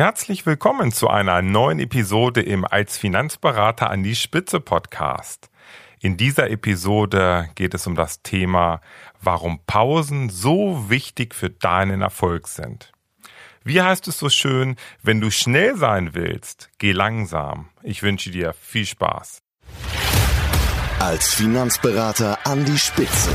Herzlich willkommen zu einer neuen Episode im Als Finanzberater an die Spitze Podcast. In dieser Episode geht es um das Thema, warum Pausen so wichtig für deinen Erfolg sind. Wie heißt es so schön, wenn du schnell sein willst, geh langsam. Ich wünsche dir viel Spaß. Als Finanzberater an die Spitze.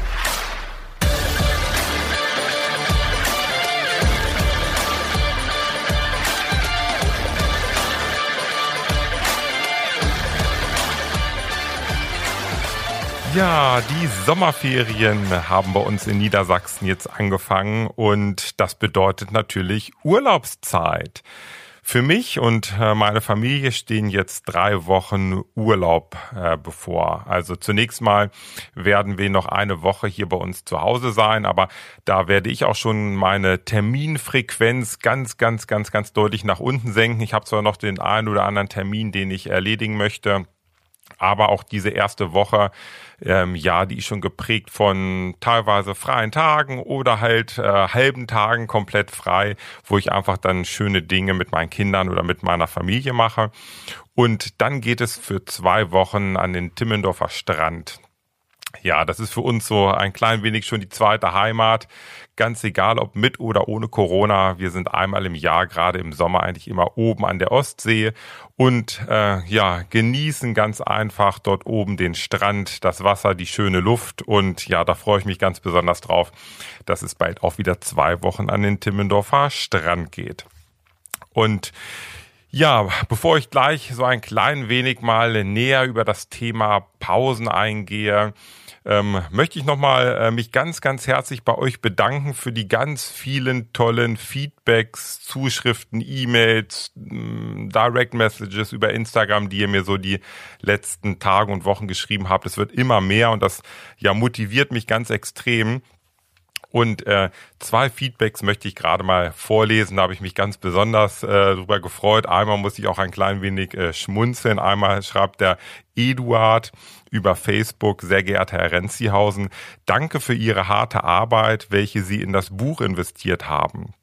Ja, die Sommerferien haben bei uns in Niedersachsen jetzt angefangen und das bedeutet natürlich Urlaubszeit. Für mich und äh, meine Familie stehen jetzt drei Wochen Urlaub äh, bevor. Also zunächst mal werden wir noch eine Woche hier bei uns zu Hause sein, aber da werde ich auch schon meine Terminfrequenz ganz, ganz, ganz, ganz deutlich nach unten senken. Ich habe zwar noch den einen oder anderen Termin, den ich erledigen möchte aber auch diese erste Woche, ähm, ja, die ist schon geprägt von teilweise freien Tagen oder halt äh, halben Tagen komplett frei, wo ich einfach dann schöne Dinge mit meinen Kindern oder mit meiner Familie mache. Und dann geht es für zwei Wochen an den Timmendorfer Strand. Ja, das ist für uns so ein klein wenig schon die zweite Heimat. Ganz egal, ob mit oder ohne Corona. Wir sind einmal im Jahr, gerade im Sommer, eigentlich immer oben an der Ostsee und äh, ja, genießen ganz einfach dort oben den Strand, das Wasser, die schöne Luft. Und ja, da freue ich mich ganz besonders drauf, dass es bald auch wieder zwei Wochen an den Timmendorfer Strand geht. Und ja, bevor ich gleich so ein klein wenig mal näher über das Thema Pausen eingehe, ähm, möchte ich nochmal äh, mich ganz, ganz herzlich bei euch bedanken für die ganz vielen tollen Feedbacks, Zuschriften, E-Mails, Direct Messages über Instagram, die ihr mir so die letzten Tage und Wochen geschrieben habt. Es wird immer mehr und das ja motiviert mich ganz extrem. Und äh, zwei Feedbacks möchte ich gerade mal vorlesen. Da habe ich mich ganz besonders äh, darüber gefreut. Einmal muss ich auch ein klein wenig äh, schmunzeln. Einmal schreibt der Eduard über Facebook, sehr geehrter Herr Renzihausen, danke für Ihre harte Arbeit, welche Sie in das Buch investiert haben.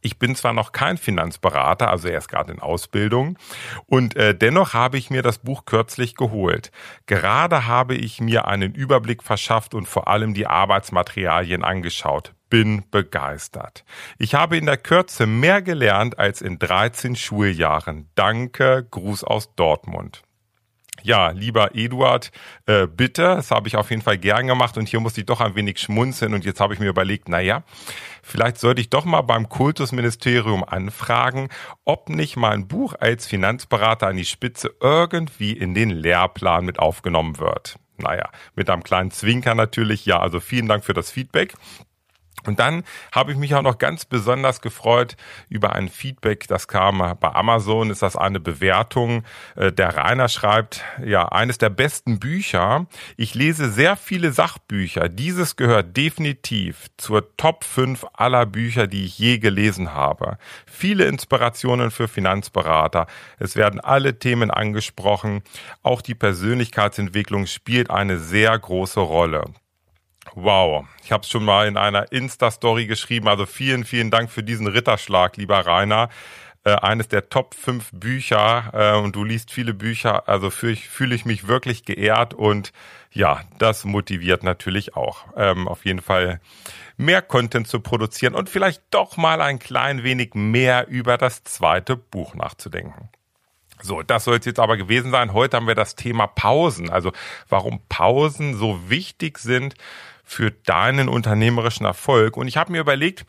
Ich bin zwar noch kein Finanzberater, also erst gerade in Ausbildung, und äh, dennoch habe ich mir das Buch kürzlich geholt. Gerade habe ich mir einen Überblick verschafft und vor allem die Arbeitsmaterialien angeschaut. Bin begeistert. Ich habe in der Kürze mehr gelernt als in 13 Schuljahren. Danke, Gruß aus Dortmund ja, lieber Eduard, äh, bitte, das habe ich auf jeden Fall gern gemacht und hier musste ich doch ein wenig schmunzeln und jetzt habe ich mir überlegt, na ja, vielleicht sollte ich doch mal beim Kultusministerium anfragen, ob nicht mein Buch als Finanzberater an die Spitze irgendwie in den Lehrplan mit aufgenommen wird. Naja, mit einem kleinen Zwinker natürlich. Ja, also vielen Dank für das Feedback. Und dann habe ich mich auch noch ganz besonders gefreut über ein Feedback, das kam bei Amazon, ist das eine Bewertung. Äh, der Rainer schreibt, ja, eines der besten Bücher. Ich lese sehr viele Sachbücher. Dieses gehört definitiv zur Top 5 aller Bücher, die ich je gelesen habe. Viele Inspirationen für Finanzberater. Es werden alle Themen angesprochen. Auch die Persönlichkeitsentwicklung spielt eine sehr große Rolle. Wow, ich habe es schon mal in einer Insta-Story geschrieben. Also vielen, vielen Dank für diesen Ritterschlag, lieber Rainer. Äh, eines der Top 5 Bücher äh, und du liest viele Bücher. Also fühle ich, fühl ich mich wirklich geehrt und ja, das motiviert natürlich auch. Ähm, auf jeden Fall mehr Content zu produzieren und vielleicht doch mal ein klein wenig mehr über das zweite Buch nachzudenken. So, das soll es jetzt aber gewesen sein. Heute haben wir das Thema Pausen. Also warum Pausen so wichtig sind für deinen unternehmerischen Erfolg. Und ich habe mir überlegt,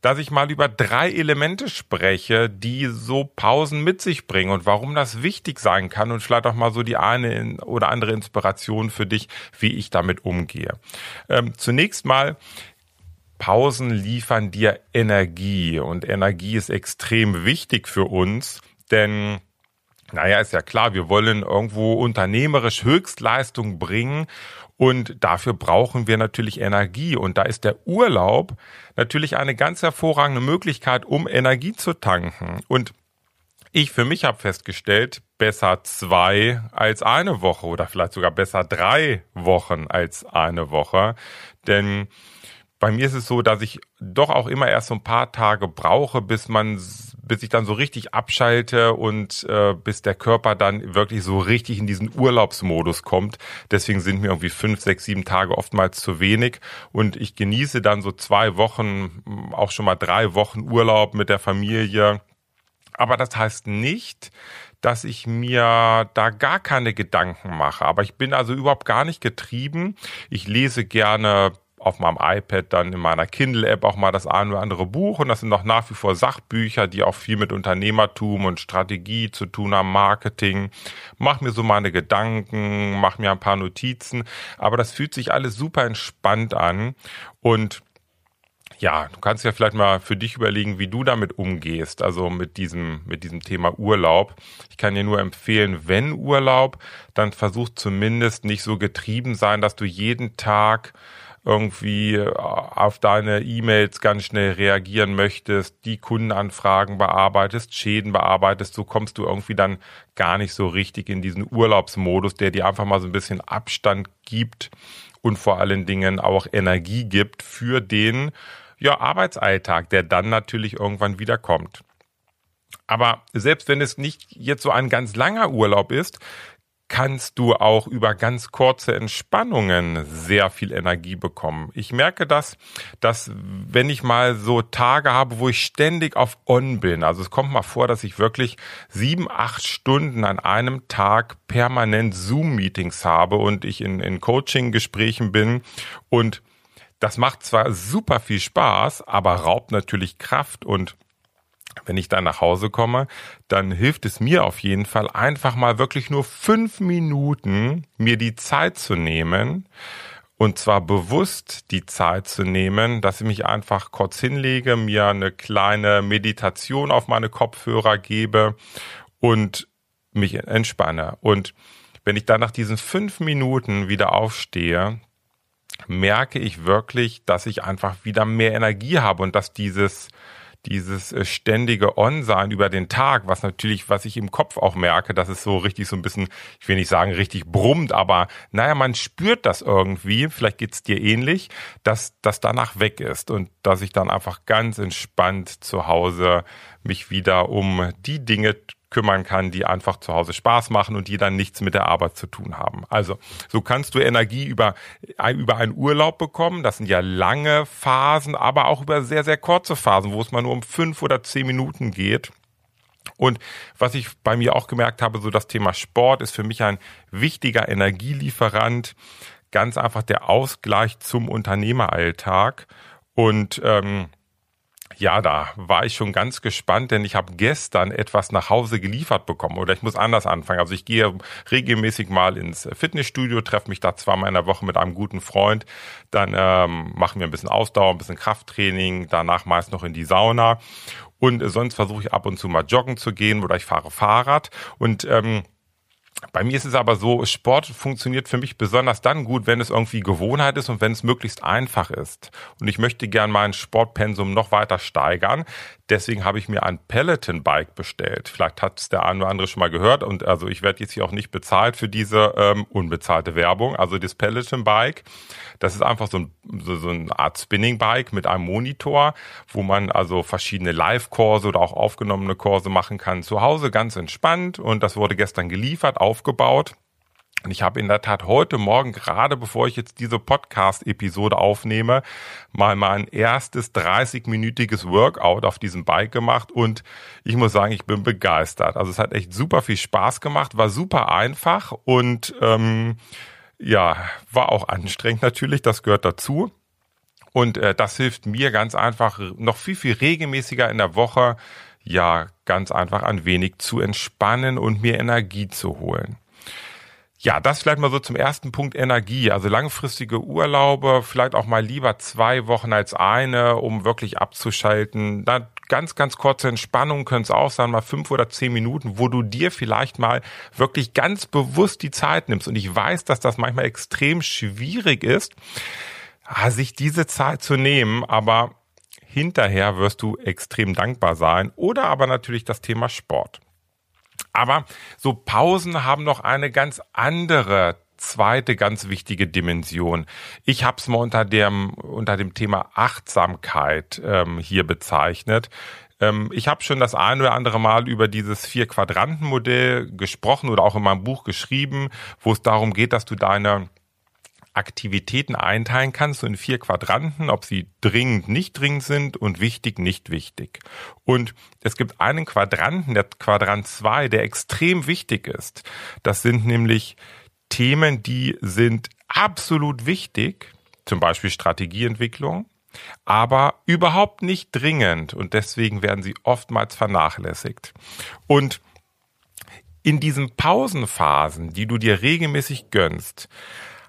dass ich mal über drei Elemente spreche, die so Pausen mit sich bringen und warum das wichtig sein kann und vielleicht auch mal so die eine oder andere Inspiration für dich, wie ich damit umgehe. Ähm, zunächst mal Pausen liefern dir Energie und Energie ist extrem wichtig für uns, denn naja, ist ja klar, wir wollen irgendwo unternehmerisch Höchstleistung bringen Und dafür brauchen wir natürlich Energie. Und da ist der Urlaub natürlich eine ganz hervorragende Möglichkeit, um Energie zu tanken. Und ich für mich habe festgestellt, besser zwei als eine Woche oder vielleicht sogar besser drei Wochen als eine Woche. Denn bei mir ist es so, dass ich doch auch immer erst so ein paar Tage brauche, bis man, bis ich dann so richtig abschalte und äh, bis der Körper dann wirklich so richtig in diesen Urlaubsmodus kommt. Deswegen sind mir irgendwie fünf, sechs, sieben Tage oftmals zu wenig und ich genieße dann so zwei Wochen, auch schon mal drei Wochen Urlaub mit der Familie. Aber das heißt nicht, dass ich mir da gar keine Gedanken mache. Aber ich bin also überhaupt gar nicht getrieben. Ich lese gerne auf meinem iPad dann in meiner Kindle-App auch mal das eine oder andere Buch und das sind noch nach wie vor Sachbücher, die auch viel mit Unternehmertum und Strategie zu tun haben, Marketing. Mach mir so meine Gedanken, mach mir ein paar Notizen, aber das fühlt sich alles super entspannt an und ja, du kannst ja vielleicht mal für dich überlegen, wie du damit umgehst, also mit diesem, mit diesem Thema Urlaub. Ich kann dir nur empfehlen, wenn Urlaub, dann versuch zumindest nicht so getrieben sein, dass du jeden Tag irgendwie äh, auf deine E-Mails ganz schnell reagieren möchtest, die Kundenanfragen bearbeitest, Schäden bearbeitest, so kommst du irgendwie dann gar nicht so richtig in diesen Urlaubsmodus, der dir einfach mal so ein bisschen Abstand gibt und vor allen Dingen auch Energie gibt für den ja, Arbeitsalltag, der dann natürlich irgendwann wieder kommt. Aber selbst wenn es nicht jetzt so ein ganz langer Urlaub ist, kannst du auch über ganz kurze Entspannungen sehr viel Energie bekommen. Ich merke das, dass wenn ich mal so Tage habe, wo ich ständig auf On bin, also es kommt mal vor, dass ich wirklich sieben, acht Stunden an einem Tag permanent Zoom-Meetings habe und ich in, in Coaching-Gesprächen bin und das macht zwar super viel Spaß, aber raubt natürlich Kraft und wenn ich dann nach Hause komme, dann hilft es mir auf jeden Fall einfach mal wirklich nur fünf Minuten mir die Zeit zu nehmen und zwar bewusst die Zeit zu nehmen, dass ich mich einfach kurz hinlege, mir eine kleine Meditation auf meine Kopfhörer gebe und mich entspanne. Und wenn ich dann nach diesen fünf Minuten wieder aufstehe, merke ich wirklich, dass ich einfach wieder mehr Energie habe und dass dieses dieses äh, ständige On-Sein über den Tag, was natürlich, was ich im Kopf auch merke, dass es so richtig so ein bisschen, ich will nicht sagen richtig brummt, aber naja, man spürt das irgendwie, vielleicht geht's dir ähnlich, dass das danach weg ist und dass ich dann einfach ganz entspannt zu Hause mich wieder um die Dinge kümmern kann, die einfach zu Hause Spaß machen und die dann nichts mit der Arbeit zu tun haben. Also so kannst du Energie über, über einen Urlaub bekommen. Das sind ja lange Phasen, aber auch über sehr, sehr kurze Phasen, wo es mal nur um fünf oder zehn Minuten geht. Und was ich bei mir auch gemerkt habe, so das Thema Sport ist für mich ein wichtiger Energielieferant. Ganz einfach der Ausgleich zum Unternehmeralltag. Und ähm, ja, da war ich schon ganz gespannt, denn ich habe gestern etwas nach Hause geliefert bekommen. Oder ich muss anders anfangen. Also ich gehe regelmäßig mal ins Fitnessstudio, treffe mich da zweimal in der Woche mit einem guten Freund. Dann ähm, machen wir ein bisschen Ausdauer, ein bisschen Krafttraining, danach meist noch in die Sauna. Und sonst versuche ich ab und zu mal joggen zu gehen oder ich fahre Fahrrad. Und ähm, bei mir ist es aber so, Sport funktioniert für mich besonders dann gut, wenn es irgendwie Gewohnheit ist und wenn es möglichst einfach ist. Und ich möchte gern mein Sportpensum noch weiter steigern. Deswegen habe ich mir ein Peloton-Bike bestellt. Vielleicht hat es der eine oder andere schon mal gehört. Und also ich werde jetzt hier auch nicht bezahlt für diese ähm, unbezahlte Werbung. Also das Peloton-Bike, das ist einfach so, ein, so, so eine Art Spinning-Bike mit einem Monitor, wo man also verschiedene Live-Kurse oder auch aufgenommene Kurse machen kann. Zu Hause ganz entspannt. Und das wurde gestern geliefert, aufgebaut. Und ich habe in der Tat heute Morgen, gerade bevor ich jetzt diese Podcast-Episode aufnehme, mal mein erstes 30-minütiges Workout auf diesem Bike gemacht und ich muss sagen, ich bin begeistert. Also es hat echt super viel Spaß gemacht, war super einfach und ähm, ja, war auch anstrengend natürlich, das gehört dazu. Und äh, das hilft mir ganz einfach noch viel, viel regelmäßiger in der Woche, ja, ganz einfach ein wenig zu entspannen und mir Energie zu holen. Ja, das vielleicht mal so zum ersten Punkt Energie. Also langfristige Urlaube, vielleicht auch mal lieber zwei Wochen als eine, um wirklich abzuschalten. Da ganz, ganz kurze Entspannung können es auch sein, mal fünf oder zehn Minuten, wo du dir vielleicht mal wirklich ganz bewusst die Zeit nimmst. Und ich weiß, dass das manchmal extrem schwierig ist, ah, sich diese Zeit zu nehmen, aber hinterher wirst du extrem dankbar sein. Oder aber natürlich das Thema Sport. Aber so Pausen haben noch eine ganz andere zweite ganz wichtige Dimension. Ich habe es mal unter dem unter dem Thema Achtsamkeit ähm, hier bezeichnet. Ähm, ich habe schon das ein oder andere Mal über dieses vier Quadranten Modell gesprochen oder auch in meinem Buch geschrieben, wo es darum geht, dass du deine Aktivitäten einteilen kannst in vier Quadranten, ob sie dringend, nicht dringend sind und wichtig, nicht wichtig. Und es gibt einen Quadranten, der Quadrant zwei, der extrem wichtig ist. Das sind nämlich Themen, die sind absolut wichtig, zum Beispiel Strategieentwicklung, aber überhaupt nicht dringend und deswegen werden sie oftmals vernachlässigt. Und in diesen Pausenphasen, die du dir regelmäßig gönnst,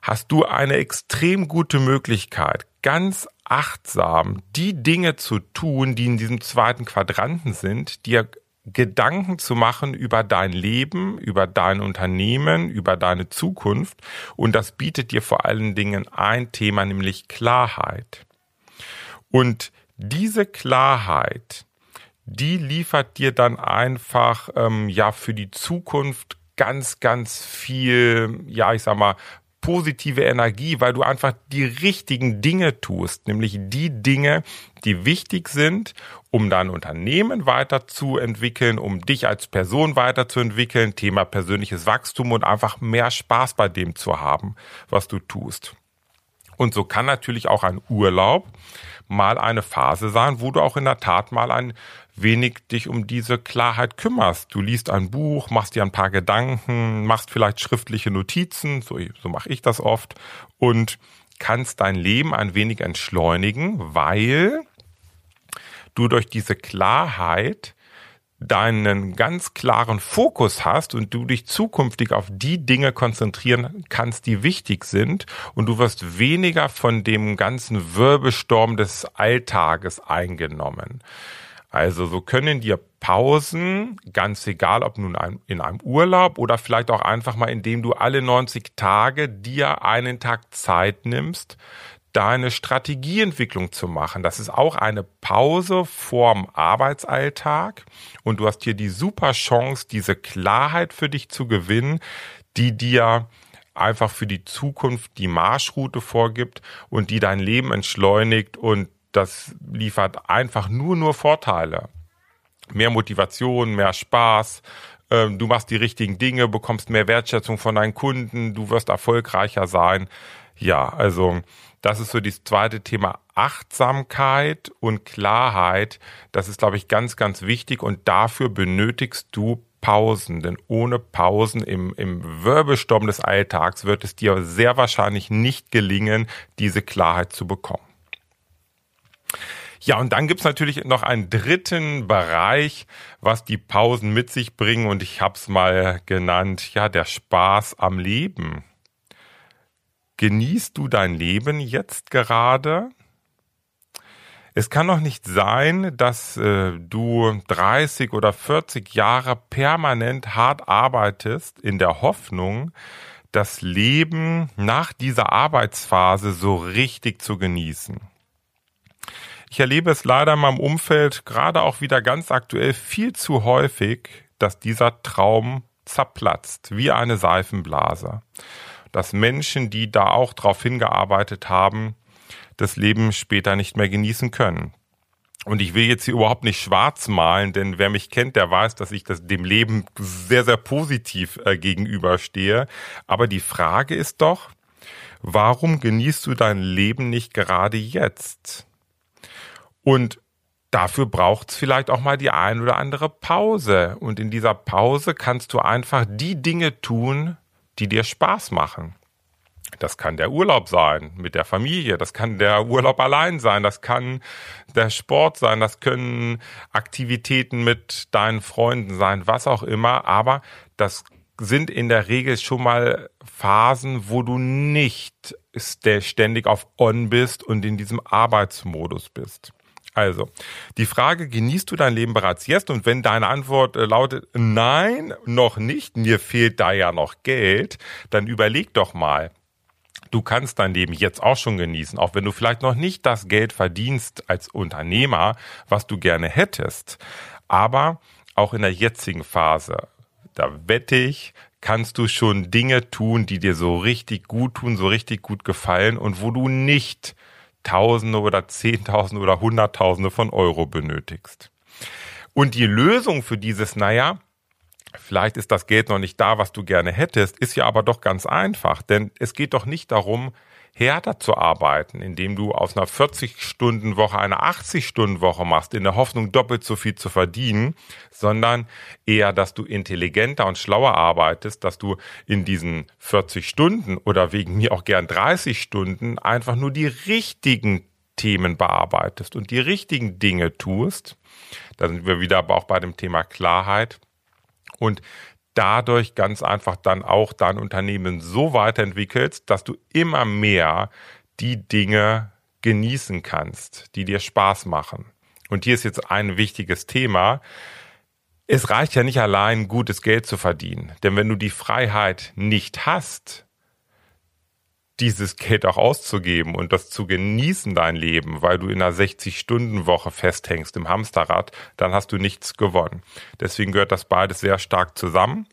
hast du eine extrem gute Möglichkeit, ganz achtsam die Dinge zu tun, die in diesem zweiten Quadranten sind, dir Gedanken zu machen über dein Leben, über dein Unternehmen, über deine Zukunft. Und das bietet dir vor allen Dingen ein Thema, nämlich Klarheit. Und diese Klarheit, die liefert dir dann einfach ähm, ja für die Zukunft ganz, ganz viel, ja, ich sag mal, positive Energie, weil du einfach die richtigen Dinge tust, nämlich die Dinge, die wichtig sind, um dein Unternehmen weiterzuentwickeln, um dich als Person weiterzuentwickeln, Thema persönliches Wachstum und einfach mehr Spaß bei dem zu haben, was du tust. Und so kann natürlich auch ein Urlaub mal eine Phase sein, wo du auch in der Tat mal ein wenig dich um diese Klarheit kümmerst. Du liest ein Buch, machst dir ein paar Gedanken, machst vielleicht schriftliche Notizen, so, so mache ich das oft, und kannst dein Leben ein wenig entschleunigen, weil du durch diese Klarheit deinen ganz klaren Fokus hast und du dich zukünftig auf die Dinge konzentrieren kannst, die wichtig sind und du wirst weniger von dem ganzen Wirbelsturm des Alltages eingenommen. Also so können dir Pausen, ganz egal ob nun in einem Urlaub oder vielleicht auch einfach mal, indem du alle 90 Tage dir einen Tag Zeit nimmst, deine Strategieentwicklung zu machen. Das ist auch eine Pause vorm Arbeitsalltag und du hast hier die super Chance, diese Klarheit für dich zu gewinnen, die dir einfach für die Zukunft die Marschroute vorgibt und die dein Leben entschleunigt und das liefert einfach nur, nur Vorteile. Mehr Motivation, mehr Spaß, ähm, du machst die richtigen Dinge, bekommst mehr Wertschätzung von deinen Kunden, du wirst erfolgreicher sein. Ja, also das ist so das zweite Thema Achtsamkeit und Klarheit. Das ist, glaube ich, ganz, ganz wichtig und dafür benötigst du Pausen, denn ohne Pausen im, im Wirbelsturm des Alltags wird es dir sehr wahrscheinlich nicht gelingen, diese Klarheit zu bekommen. Ja, und dann gibt's natürlich noch einen dritten Bereich, was die Pausen mit sich bringen und ich habe es mal genannt, ja, der Spaß am Leben. Genießt du dein Leben jetzt gerade? Es kann doch nicht sein, dass äh, du 30 oder 40 Jahre permanent hart arbeitest in der Hoffnung, das Leben nach dieser Arbeitsphase so richtig zu genießen. Ich erlebe es leider in meinem Umfeld gerade auch wieder ganz aktuell viel zu häufig, dass dieser Traum zerplatzt, wie eine Seifenblase dass Menschen, die da auch drauf hingearbeitet haben, das Leben später nicht mehr genießen können. Und ich will jetzt hier überhaupt nicht schwarz malen, denn wer mich kennt, der weiß, dass ich das dem Leben sehr, sehr positiv äh, gegenüberstehe. Aber die Frage ist doch, warum genießt du dein Leben nicht gerade jetzt? Und dafür braucht es vielleicht auch mal die ein oder andere Pause. Und in dieser Pause kannst du einfach die Dinge tun, die dir Spaß machen. Das kann der Urlaub sein mit der Familie, das kann der Urlaub allein sein, das kann der Sport sein, das können Aktivitäten mit deinen Freunden sein, was auch immer, aber das sind in der Regel schon mal Phasen, wo du nicht ständig auf On bist und in diesem Arbeitsmodus bist. Also, die Frage, genießt du dein Leben bereits jetzt? Und wenn deine Antwort äh, lautet, nein, noch nicht, mir fehlt da ja noch Geld, dann überleg doch mal, du kannst dein Leben jetzt auch schon genießen, auch wenn du vielleicht noch nicht das Geld verdienst als Unternehmer, was du gerne hättest. Aber auch in der jetzigen Phase, da wette ich, kannst du schon Dinge tun, die dir so richtig gut tun, so richtig gut gefallen und wo du nicht Tausende oder Zehntausende oder Hunderttausende von Euro benötigst. Und die Lösung für dieses, naja, vielleicht ist das Geld noch nicht da, was du gerne hättest, ist ja aber doch ganz einfach, denn es geht doch nicht darum, härter zu arbeiten, indem du aus einer 40-Stunden-Woche eine 80-Stunden-Woche machst, in der Hoffnung, doppelt so viel zu verdienen, sondern eher, dass du intelligenter und schlauer arbeitest, dass du in diesen 40 Stunden oder wegen mir auch gern 30 Stunden einfach nur die richtigen Themen bearbeitest und die richtigen Dinge tust. Da sind wir wieder aber auch bei dem Thema Klarheit. Und dadurch ganz einfach dann auch dein Unternehmen so weiterentwickelst, dass du immer mehr die Dinge genießen kannst, die dir Spaß machen. Und hier ist jetzt ein wichtiges Thema. Es reicht ja nicht allein, gutes Geld zu verdienen. Denn wenn du die Freiheit nicht hast, dieses Geld auch auszugeben und das zu genießen, dein Leben, weil du in einer 60-Stunden-Woche festhängst im Hamsterrad, dann hast du nichts gewonnen. Deswegen gehört das beides sehr stark zusammen.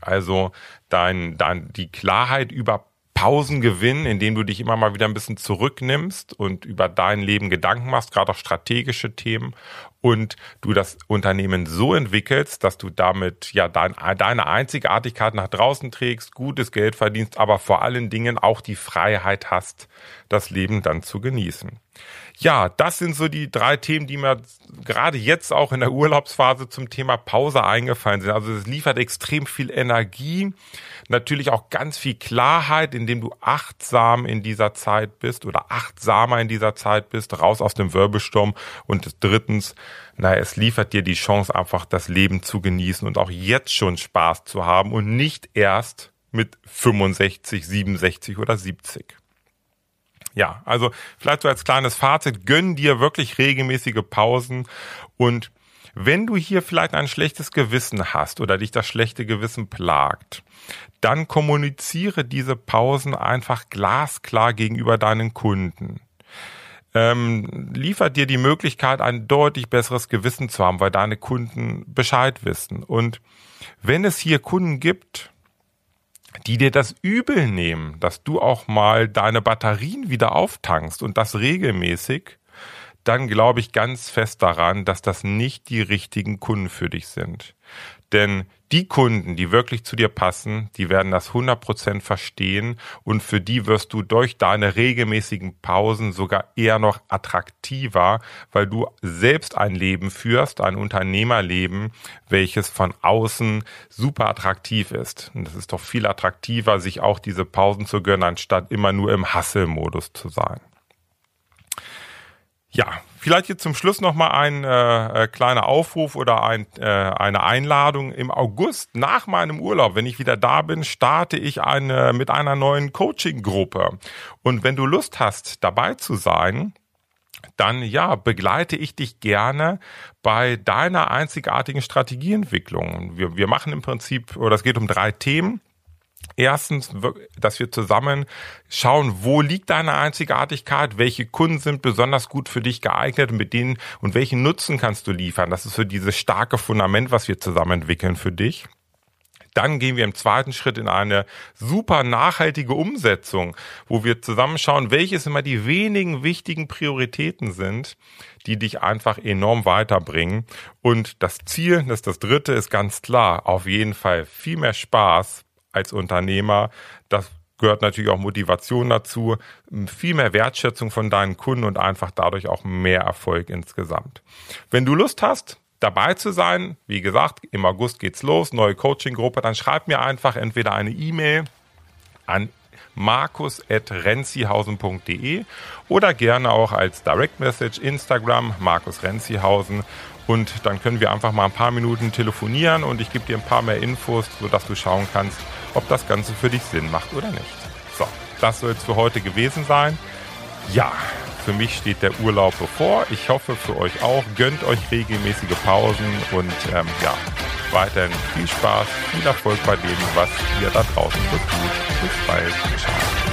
Also dein, dein, die Klarheit über Pausen gewinnen, indem du dich immer mal wieder ein bisschen zurücknimmst und über dein Leben Gedanken machst, gerade auch strategische Themen und du das Unternehmen so entwickelst, dass du damit ja dein, deine Einzigartigkeit nach draußen trägst, gutes Geld verdienst, aber vor allen Dingen auch die Freiheit hast, das Leben dann zu genießen. Ja, das sind so die drei Themen, die mir gerade jetzt auch in der Urlaubsphase zum Thema Pause eingefallen sind. Also es liefert extrem viel Energie, natürlich auch ganz viel Klarheit, indem du achtsam in dieser Zeit bist oder achtsamer in dieser Zeit bist, raus aus dem Wirbelsturm. Und drittens, naja, es liefert dir die Chance, einfach das Leben zu genießen und auch jetzt schon Spaß zu haben und nicht erst mit 65, 67 oder 70. Ja, also vielleicht so als kleines Fazit, gönn dir wirklich regelmäßige Pausen und wenn du hier vielleicht ein schlechtes Gewissen hast oder dich das schlechte Gewissen plagt, dann kommuniziere diese Pausen einfach glasklar gegenüber deinen Kunden. Ähm, liefert dir die Möglichkeit, ein deutlich besseres Gewissen zu haben, weil deine Kunden Bescheid wissen. Und wenn es hier Kunden gibt, die dir das übel nehmen, dass du auch mal deine Batterien wieder auftankst und das regelmäßig, dann glaube ich ganz fest daran, dass das nicht die richtigen Kunden für dich sind. Denn die Kunden, die wirklich zu dir passen, die werden das 100% verstehen und für die wirst du durch deine regelmäßigen Pausen sogar eher noch attraktiver, weil du selbst ein Leben führst, ein Unternehmerleben, welches von außen super attraktiv ist. Und es ist doch viel attraktiver, sich auch diese Pausen zu gönnen, anstatt immer nur im Hustle-Modus zu sein. Ja, vielleicht jetzt zum Schluss nochmal ein äh, äh, kleiner Aufruf oder ein, äh, eine Einladung. Im August nach meinem Urlaub, wenn ich wieder da bin, starte ich eine, mit einer neuen Coaching-Gruppe. Und wenn du Lust hast, dabei zu sein, dann ja, begleite ich dich gerne bei deiner einzigartigen Strategieentwicklung. Wir, wir machen im Prinzip, oder es geht um drei Themen. Erstens, dass wir zusammen schauen, wo liegt deine Einzigartigkeit, welche Kunden sind besonders gut für dich geeignet und mit denen und welchen Nutzen kannst du liefern. Das ist so dieses starke Fundament, was wir zusammen entwickeln für dich. Dann gehen wir im zweiten Schritt in eine super nachhaltige Umsetzung, wo wir zusammenschauen, welches immer die wenigen wichtigen Prioritäten sind, die dich einfach enorm weiterbringen. Und das Ziel, das ist das dritte, ist ganz klar, auf jeden Fall viel mehr Spaß als Unternehmer. Das gehört natürlich auch Motivation dazu, viel mehr Wertschätzung von deinen Kunden und einfach dadurch auch mehr Erfolg insgesamt. Wenn du Lust hast, dabei zu sein, wie gesagt, im August geht's los, neue Coaching-Gruppe, dann schreib mir einfach entweder eine E-Mail an markus.renzihausen.de oder gerne auch als Direct Message Instagram Markus Renzihausen und dann können wir einfach mal ein paar Minuten telefonieren und ich gebe dir ein paar mehr Infos, sodass du schauen kannst, ob das Ganze für dich Sinn macht oder nicht. So, das soll es für heute gewesen sein. Ja, für mich steht der Urlaub bevor. Ich hoffe für euch auch. Gönnt euch regelmäßige Pausen und ähm, ja, weiterhin viel Spaß, viel Erfolg bei dem, was ihr da draußen so tut. Bis bald. Ciao.